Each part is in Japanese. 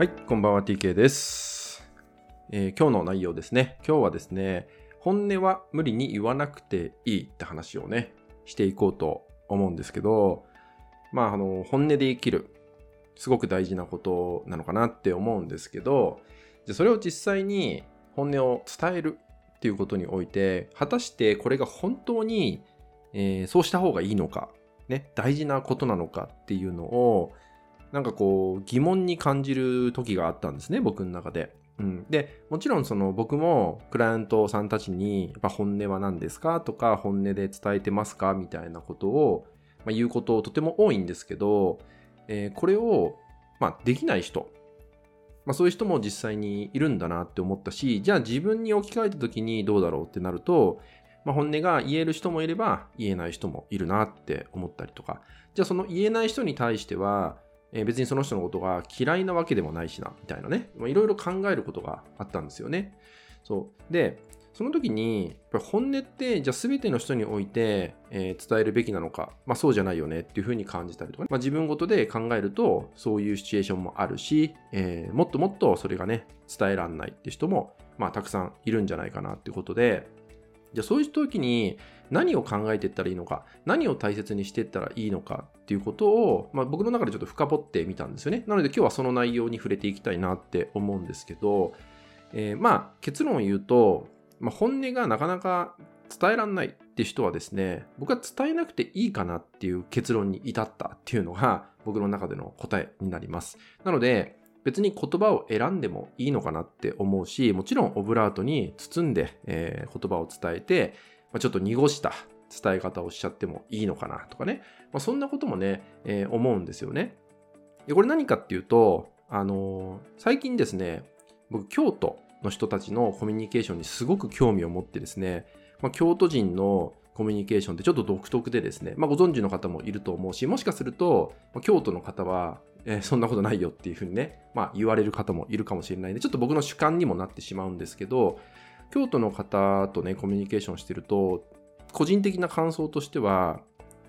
はい、こんばんは TK です、えー今日の内容ですね。今日はですね、本音は無理に言わなくていいって話をね、していこうと思うんですけど、まあ、あの、本音で生きる。すごく大事なことなのかなって思うんですけど、じゃそれを実際に本音を伝えるっていうことにおいて、果たしてこれが本当に、えーそうした方がいいのか、ね、大事なことなのかっていうのを、なんかこう疑問に感じる時があったんですね、僕の中で。うん、で、もちろんその僕もクライアントさんたちに、やっぱ本音は何ですかとか、本音で伝えてますかみたいなことを、まあ、言うこととても多いんですけど、えーこれを、まあ、できない人、まあ、そういう人も実際にいるんだなって思ったし、じゃあ自分に置き換えた時にどうだろうってなると、まあ、本音が言える人もいれば言えない人もいるなって思ったりとか、じゃあその言えない人に対しては、えー別にその人のことが嫌いなわけでもないしな、みたいなね、いろいろ考えることがあったんですよね。そう。で、その時に、本音って、じゃあ全ての人において、えー伝えるべきなのか、まあそうじゃないよねっていうふうに感じたりとかね、まあ自分ごとで考えると、そういうシチュエーションもあるし、えーもっともっとそれがね、伝えらんないって人も、まあたくさんいるんじゃないかなっていうことで、じゃあそういう時に何を考えていったらいいのか、何を大切にしていったらいいのかっていうことを、まあ、僕の中でちょっと深掘ってみたんですよね。なので今日はその内容に触れていきたいなって思うんですけど、えーまあ結論を言うと、まあ、本音がなかなか伝えらんないって人はですね、僕は伝えなくていいかなっていう結論に至ったっていうのが僕の中での答えになります。なので、別に言葉を選んでもいいのかなって思うし、もちろんオブラートに包んで、えー言葉を伝えて、まあ、ちょっと濁した伝え方をしちゃってもいいのかなとかね、まあ、そんなこともね、えー思うんですよね。でこれ何かっていうと、あのー最近ですね、僕、京都の人たちのコミュニケーションにすごく興味を持ってですね、まあ、京都人のコミュニケーションってちょっと独特でですね、まあ、ご存知の方もいると思うし、もしかすると、まあ京都の方は、えーそんなことないよっていうふうにね、まあ、言われる方もいるかもしれないんで、ちょっと僕の主観にもなってしまうんですけど、京都の方とね、コミュニケーションしてると、個人的な感想としては、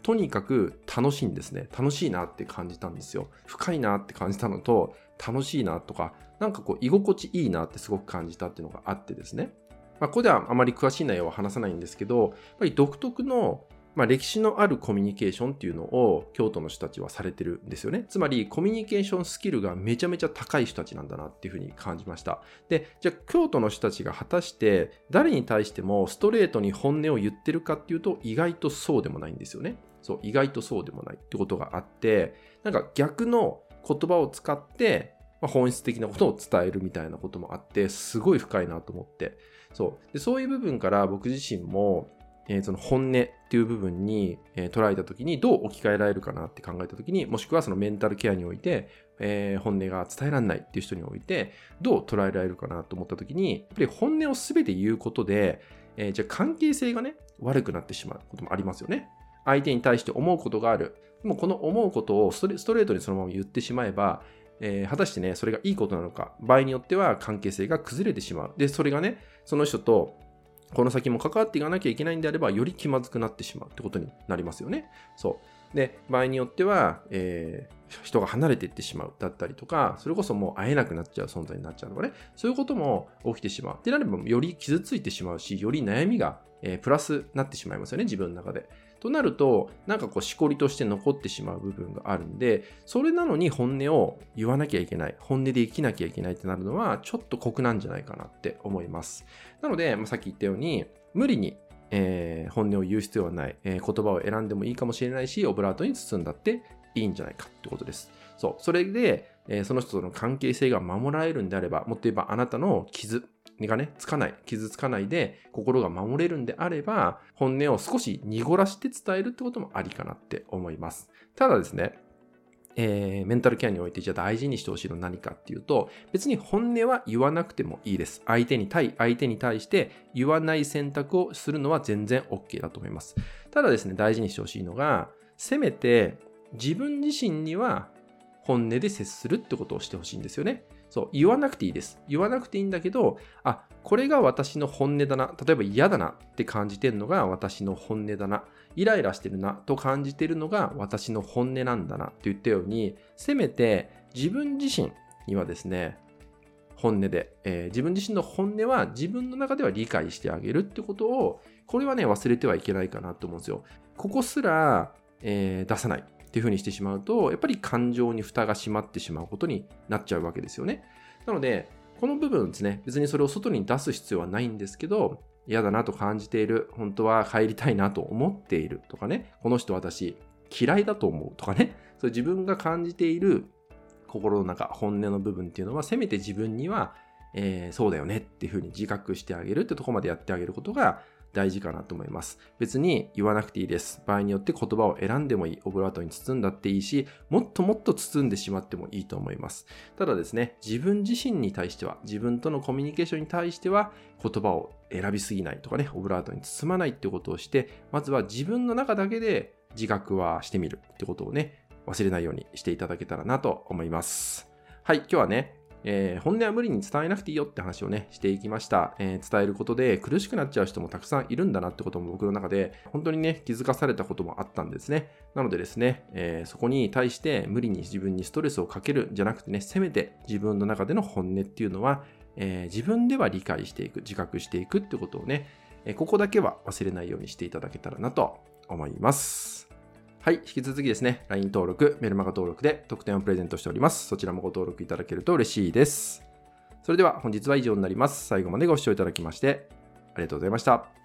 とにかく楽しいんですね。楽しいなって感じたんですよ。深いなって感じたのと、楽しいなとか、なんかこう、居心地いいなってすごく感じたっていうのがあってですね。まあ、ここではあまり詳しい内容は話さないんですけど、やっぱり独特の、まあ、歴史のあるコミュニケーションっていうのを京都の人たちはされてるんですよね。つまりコミュニケーションスキルがめちゃめちゃ高い人たちなんだなっていうふうに感じました。で、じゃあ京都の人たちが果たして誰に対してもストレートに本音を言ってるかっていうと意外とそうでもないんですよね。そう、意外とそうでもないってことがあって、なんか逆の言葉を使って、まあ、本質的なことを伝えるみたいなこともあって、すごい深いなと思って。そう。でそういう部分から僕自身も、えーその本音っていう部分に、え捉えたときにどう置き換えられるかなって考えたときに、もしくはそのメンタルケアにおいて、え本音が伝えられないっていう人において、どう捉えられるかなと思ったときに、やっぱり本音を全て言うことで、えじゃあ関係性がね、悪くなってしまうこともありますよね。相手に対して思うことがある。でもこの思うことをストレストレートにそのまま言ってしまえば、えー果たしてね、それがいいことなのか、場合によっては関係性が崩れてしまう。で、それがね、その人とこの先も関わっていかなきゃいけないんであれば、より気まずくなってしまうってことになりますよね。そう。で、場合によっては、えー人が離れていってしまうだったりとか、それこそもう会えなくなっちゃう存在になっちゃうとかね。そういうことも起きてしまう。ってなれば、より傷ついてしまうし、より悩みが、えープラスになってしまいますよね、自分の中で。となると、なんかこう、しこりとして残ってしまう部分があるんで、それなのに本音を言わなきゃいけない、本音で生きなきゃいけないってなるのは、ちょっと酷なんじゃないかなって思います。なので、まあ、さっき言ったように、無理に、えー本音を言う必要はない、えー言葉を選んでもいいかもしれないし、オブラートに包んだっていいんじゃないかってことです。そう。それで、えーその人との関係性が守られるんであれば、もっと言えばあなたの傷がね、つかない、傷つかないで心が守れるんであれば、本音を少し濁らして伝えるってこともありかなって思います。ただですね、えーメンタルケアにおいてじゃあ大事にしてほしいのは何かっていうと、別に本音は言わなくてもいいです。相手に対、相手に対して言わない選択をするのは全然 OK だと思います。ただですね、大事にしてほしいのが、せめて自分自身には本音で接するってことをしてほしいんですよね。そう、言わなくていいです。言わなくていいんだけど、あ、これが私の本音だな。例えば嫌だなって感じてるのが私の本音だな。イライラしてるなと感じてるのが私の本音なんだなって言ったように、せめて自分自身、にはですね、本音で、えー、自分自身の本音は自分の中では理解してあげるってことを、これはね、忘れてはいけないかなと思うんですよ。ここすら、えー、出さないっていうふうにしてしまうと、やっぱり感情に蓋が閉まってしまうことになっちゃうわけですよね。なので、この部分ですね、別にそれを外に出す必要はないんですけど、嫌だなと感じている、本当は帰りたいなと思っているとかね、この人私嫌いだと思うとかね、それ自分が感じている心の中、本音の部分っていうのは、せめて自分には、えー、そうだよねっていうふうに自覚してあげるってとこまでやってあげることが大事かなと思います。別に言わなくていいです。場合によって言葉を選んでもいい。オブラートに包んだっていいし、もっともっと包んでしまってもいいと思います。ただですね、自分自身に対しては、自分とのコミュニケーションに対しては、言葉を選びすぎないとかね、オブラートに包まないってことをして、まずは自分の中だけで自覚はしてみるってことをね、忘れないようにしていただけたらなと思います。はい、今日はね、えー、本音は無理に伝えなくていいよって話をね、していきました、えー、伝えることで苦しくなっちゃう人もたくさんいるんだなってことも僕の中で本当にね、気づかされたこともあったんですね。なのでですね、えー、そこに対して無理に自分にストレスをかけるじゃなくてね、せめて自分の中での本音っていうのは、え自分では理解していく、自覚していくってことをね、えここだけは忘れないようにしていただけたらなと思います。はい。引き続きですね、LINE 登録、メルマガ登録で特典をプレゼントしております。そちらもご登録いただけると嬉しいです。それでは本日は以上になります。最後までご視聴いただきましてありがとうございました。